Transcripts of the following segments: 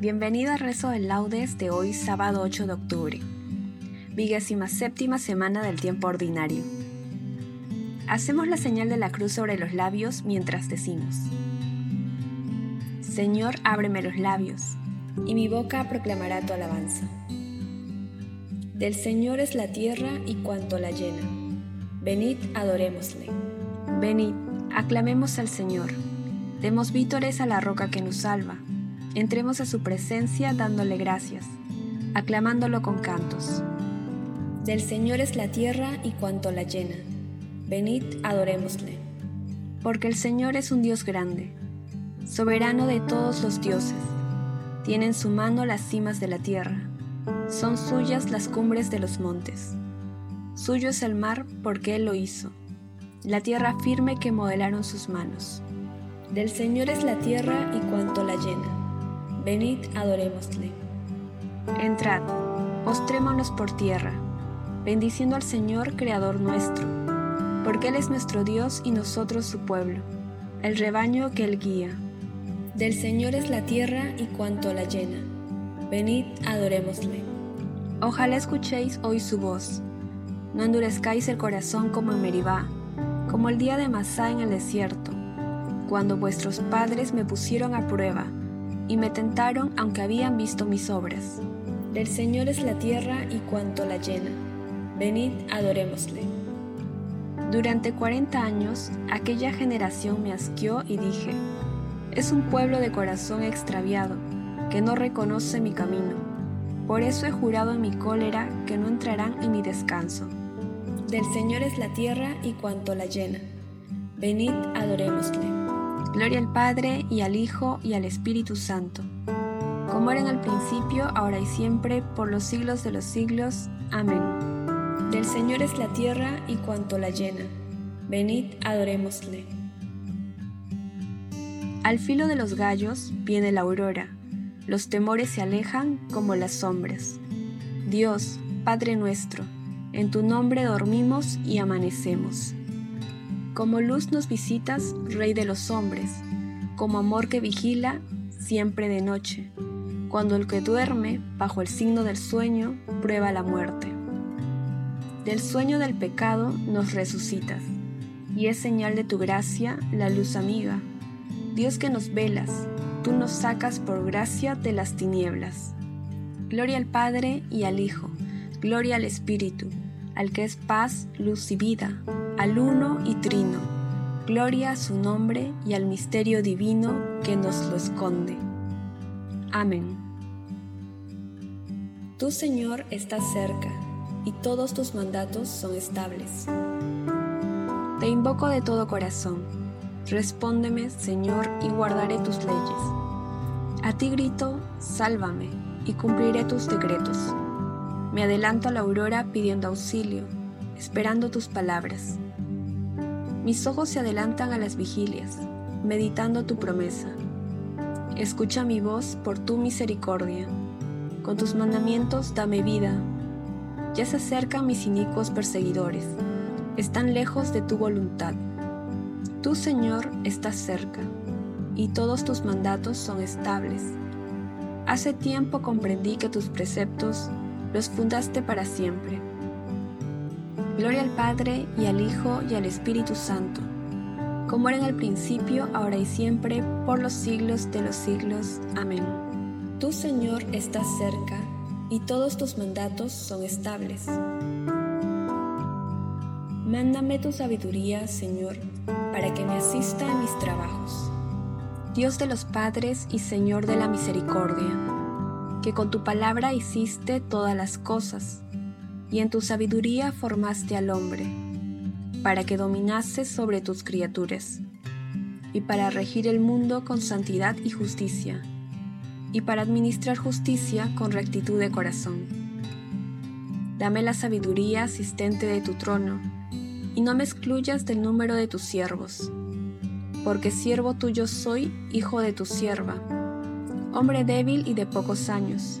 Bienvenido al rezo de laudes de hoy sábado 8 de octubre, vigésima séptima semana del tiempo ordinario. Hacemos la señal de la cruz sobre los labios mientras decimos, Señor, ábreme los labios, y mi boca proclamará tu alabanza. Del Señor es la tierra y cuanto la llena. Venid, adorémosle. Venid, aclamemos al Señor. Demos vítores a la roca que nos salva Entremos a su presencia dándole gracias, aclamándolo con cantos. Del Señor es la tierra y cuanto la llena. Venid, adorémosle. Porque el Señor es un Dios grande, soberano de todos los dioses. Tiene en su mano las cimas de la tierra. Son suyas las cumbres de los montes. Suyo es el mar porque Él lo hizo, la tierra firme que modelaron sus manos. Del Señor es la tierra y cuanto la llena venid adorémosle. Entrad, postrémonos por tierra, bendiciendo al Señor Creador nuestro, porque Él es nuestro Dios y nosotros su pueblo, el rebaño que Él guía. Del Señor es la tierra y cuanto la llena. Venid, adorémosle. Ojalá escuchéis hoy su voz. No endurezcáis el corazón como en Meribá, como el día de Masá en el desierto, cuando vuestros padres me pusieron a prueba y me tentaron aunque habían visto mis obras. Del Señor es la tierra y cuanto la llena. Venid, adorémosle. Durante cuarenta años aquella generación me asqueó y dije, es un pueblo de corazón extraviado, que no reconoce mi camino. Por eso he jurado en mi cólera que no entrarán en mi descanso. Del Señor es la tierra y cuanto la llena. Venid, adorémosle. Gloria al Padre y al Hijo y al Espíritu Santo, como era en principio, ahora y siempre, por los siglos de los siglos. Amén. Del Señor es la tierra y cuanto la llena. Venid, adorémosle. Al filo de los gallos viene la aurora, los temores se alejan como las sombras. Dios, Padre nuestro, en tu nombre dormimos y amanecemos. Como luz nos visitas, Rey de los hombres, como amor que vigila, siempre de noche, cuando el que duerme, bajo el signo del sueño, prueba la muerte. Del sueño del pecado nos resucitas, y es señal de tu gracia la luz amiga. Dios que nos velas, tú nos sacas por gracia de las tinieblas. Gloria al Padre y al Hijo, gloria al Espíritu, al que es paz, luz y vida al uno y trino. Gloria a su nombre y al misterio divino que nos lo esconde. Amén. Tu Señor está cerca y todos tus mandatos son estables. Te invoco de todo corazón. Respóndeme, Señor, y guardaré tus leyes. A ti grito, sálvame, y cumpliré tus decretos. Me adelanto a la aurora pidiendo auxilio, esperando tus palabras. Mis ojos se adelantan a las vigilias, meditando tu promesa. Escucha mi voz por tu misericordia. con tus mandamientos dame vida. Ya se acercan mis inicuos perseguidores, están lejos de tu voluntad. Tú, Señor, estás cerca, y todos tus mandatos son estables. Hace tiempo comprendí que tus preceptos los fundaste para siempre. Gloria al Padre y al Hijo y al Espíritu Santo, como era en el principio, ahora y siempre, por los siglos de los siglos. Amén. Tú, Señor, estás cerca, y todos tus mandatos son estables. Mándame tu sabiduría, Señor, para que me asista en mis trabajos. Dios de los padres y Señor de la misericordia, que con tu palabra hiciste todas las cosas, y en tu sabiduría formaste al hombre, para que dominase sobre tus criaturas, y para regir el mundo con santidad y justicia, y para administrar justicia con rectitud de corazón. Dame la sabiduría asistente de tu trono, y no me excluyas del número de tus siervos porque siervo tuyo soy, hijo de tu sierva, hombre débil y de pocos años,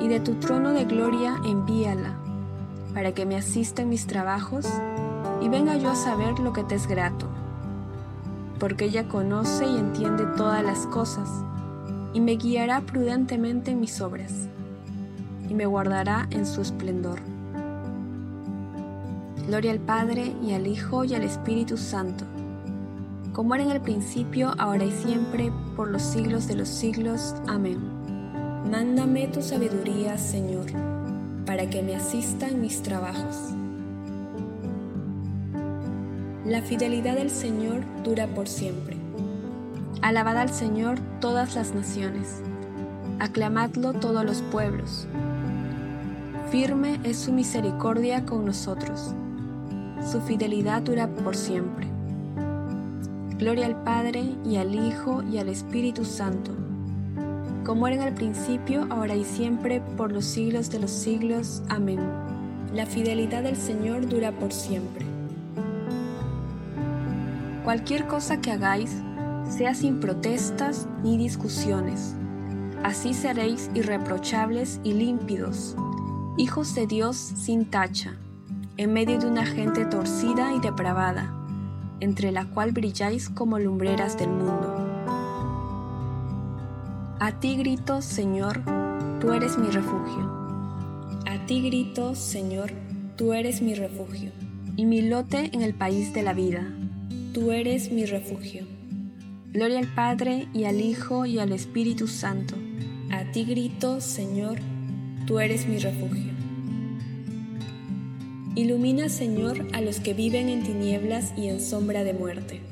y de tu trono de gloria envíala, para que me asista en mis trabajos y venga yo a saber lo que te es grato. Porque ella conoce y entiende todas las cosas, y me guiará prudentemente en mis obras, y me guardará en su esplendor. Gloria al Padre y al Hijo y al Espíritu Santo, como era en el principio, ahora y siempre, por los siglos de los siglos. Amén. Mándame tu sabiduría, Señor, para que me asista en mis trabajos. La fidelidad del Señor dura por siempre. Alabad al Señor todas las naciones. Aclamadlo todos los pueblos. Firme es su misericordia con nosotros su fidelidad dura por siempre. Gloria al Padre y al Hijo y al Espíritu Santo, como era en el principio, ahora y siempre, por los siglos de los siglos. Amén. La fidelidad del Señor dura por siempre. Cualquier cosa que hagáis, sea sin protestas ni discusiones. Así seréis irreprochables y límpidos, hijos de Dios sin tacha en medio de una gente torcida y depravada, entre la cual brilláis como lumbreras del mundo. A ti grito, Señor, tú eres mi refugio. A ti grito, Señor, tú eres mi refugio, y mi lote en el país de la vida. Tú eres mi refugio. Gloria al Padre y al Hijo y al Espíritu Santo. A ti grito, Señor, tú eres mi refugio. Ilumina, Señor, a los que viven en tinieblas y en sombra de muerte.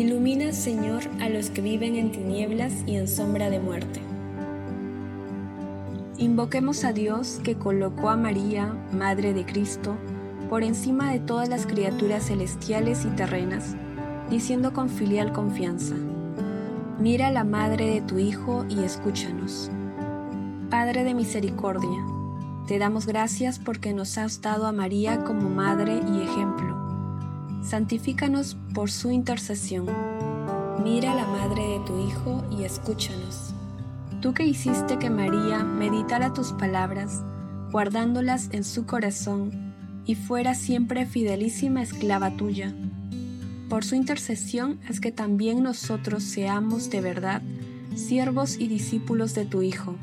Ilumina, Señor, a los que viven en tinieblas y en sombra de muerte. Invoquemos a Dios que colocó a María, Madre de Cristo, por encima de todas las criaturas celestiales y terrenas, diciendo con filial confianza, Mira a la Madre de tu Hijo y escúchanos. Padre de misericordia, te damos gracias porque nos has dado a María como madre y ejemplo. Santifícanos por su intercesión. Mira a la Madre de tu Hijo y escúchanos. Tú que hiciste que María meditara tus palabras, guardándolas en su corazón, y fuera siempre fidelísima esclava tuya. Por su intercesión es que también nosotros seamos de verdad siervos y discípulos de tu Hijo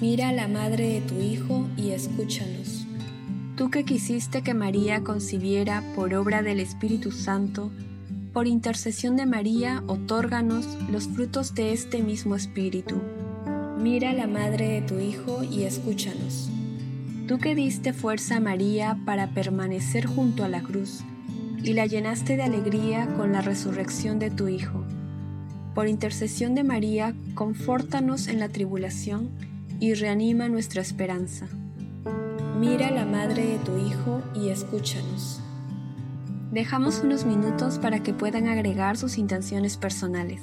Mira a la madre de tu Hijo y escúchanos. Tú que quisiste que María concibiera por obra del Espíritu Santo, por intercesión de María, otórganos los frutos de este mismo Espíritu. Mira a la madre de tu Hijo y escúchanos. Tú que diste fuerza a María para permanecer junto a la cruz, y la llenaste de alegría con la resurrección de tu Hijo. Por intercesión de María, confórtanos en la tribulación y reanima nuestra esperanza. Mira la madre de tu Hijo y escúchanos. Dejamos unos minutos para que puedan agregar sus intenciones personales.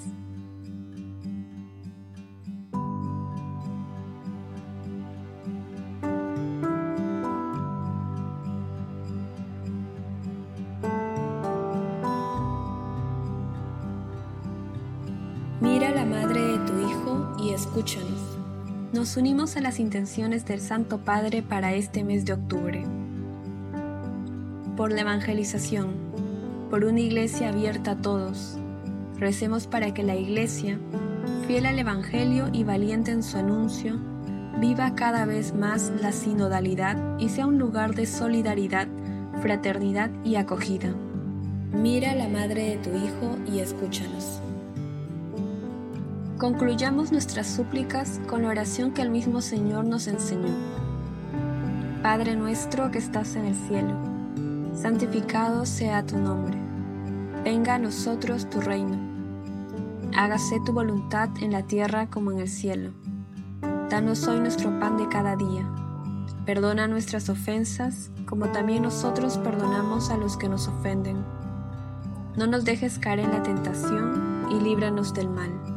Mira la madre de tu Hijo y escúchanos nos unimos a las intenciones del Santo Padre para este mes de octubre. Por la evangelización, por una iglesia abierta a todos, recemos para que la iglesia, fiel al Evangelio y valiente en su anuncio, viva cada vez más la sinodalidad y sea un lugar de solidaridad, fraternidad y acogida. Mira a la Madre de tu Hijo y escúchanos. Concluyamos nuestras súplicas con la oración que el mismo Señor nos enseñó. Padre nuestro que estás en el cielo, santificado sea tu nombre. Venga a nosotros tu reino. Hágase tu voluntad en la tierra como en el cielo. Danos hoy nuestro pan de cada día. Perdona nuestras ofensas como también nosotros perdonamos a los que nos ofenden. No nos dejes caer en la tentación y líbranos del mal.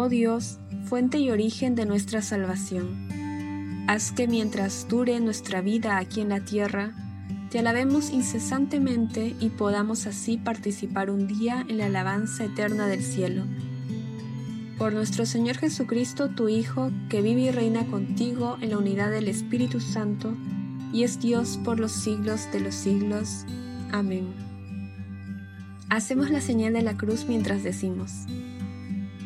Oh Dios, fuente y origen de nuestra salvación, haz que mientras dure nuestra vida aquí en la tierra, te alabemos incesantemente y podamos así participar un día en la alabanza eterna del cielo. Por nuestro Señor Jesucristo, tu Hijo, que vive y reina contigo en la unidad del Espíritu Santo, y es Dios por los siglos de los siglos. Amén. Hacemos la señal de la cruz mientras decimos,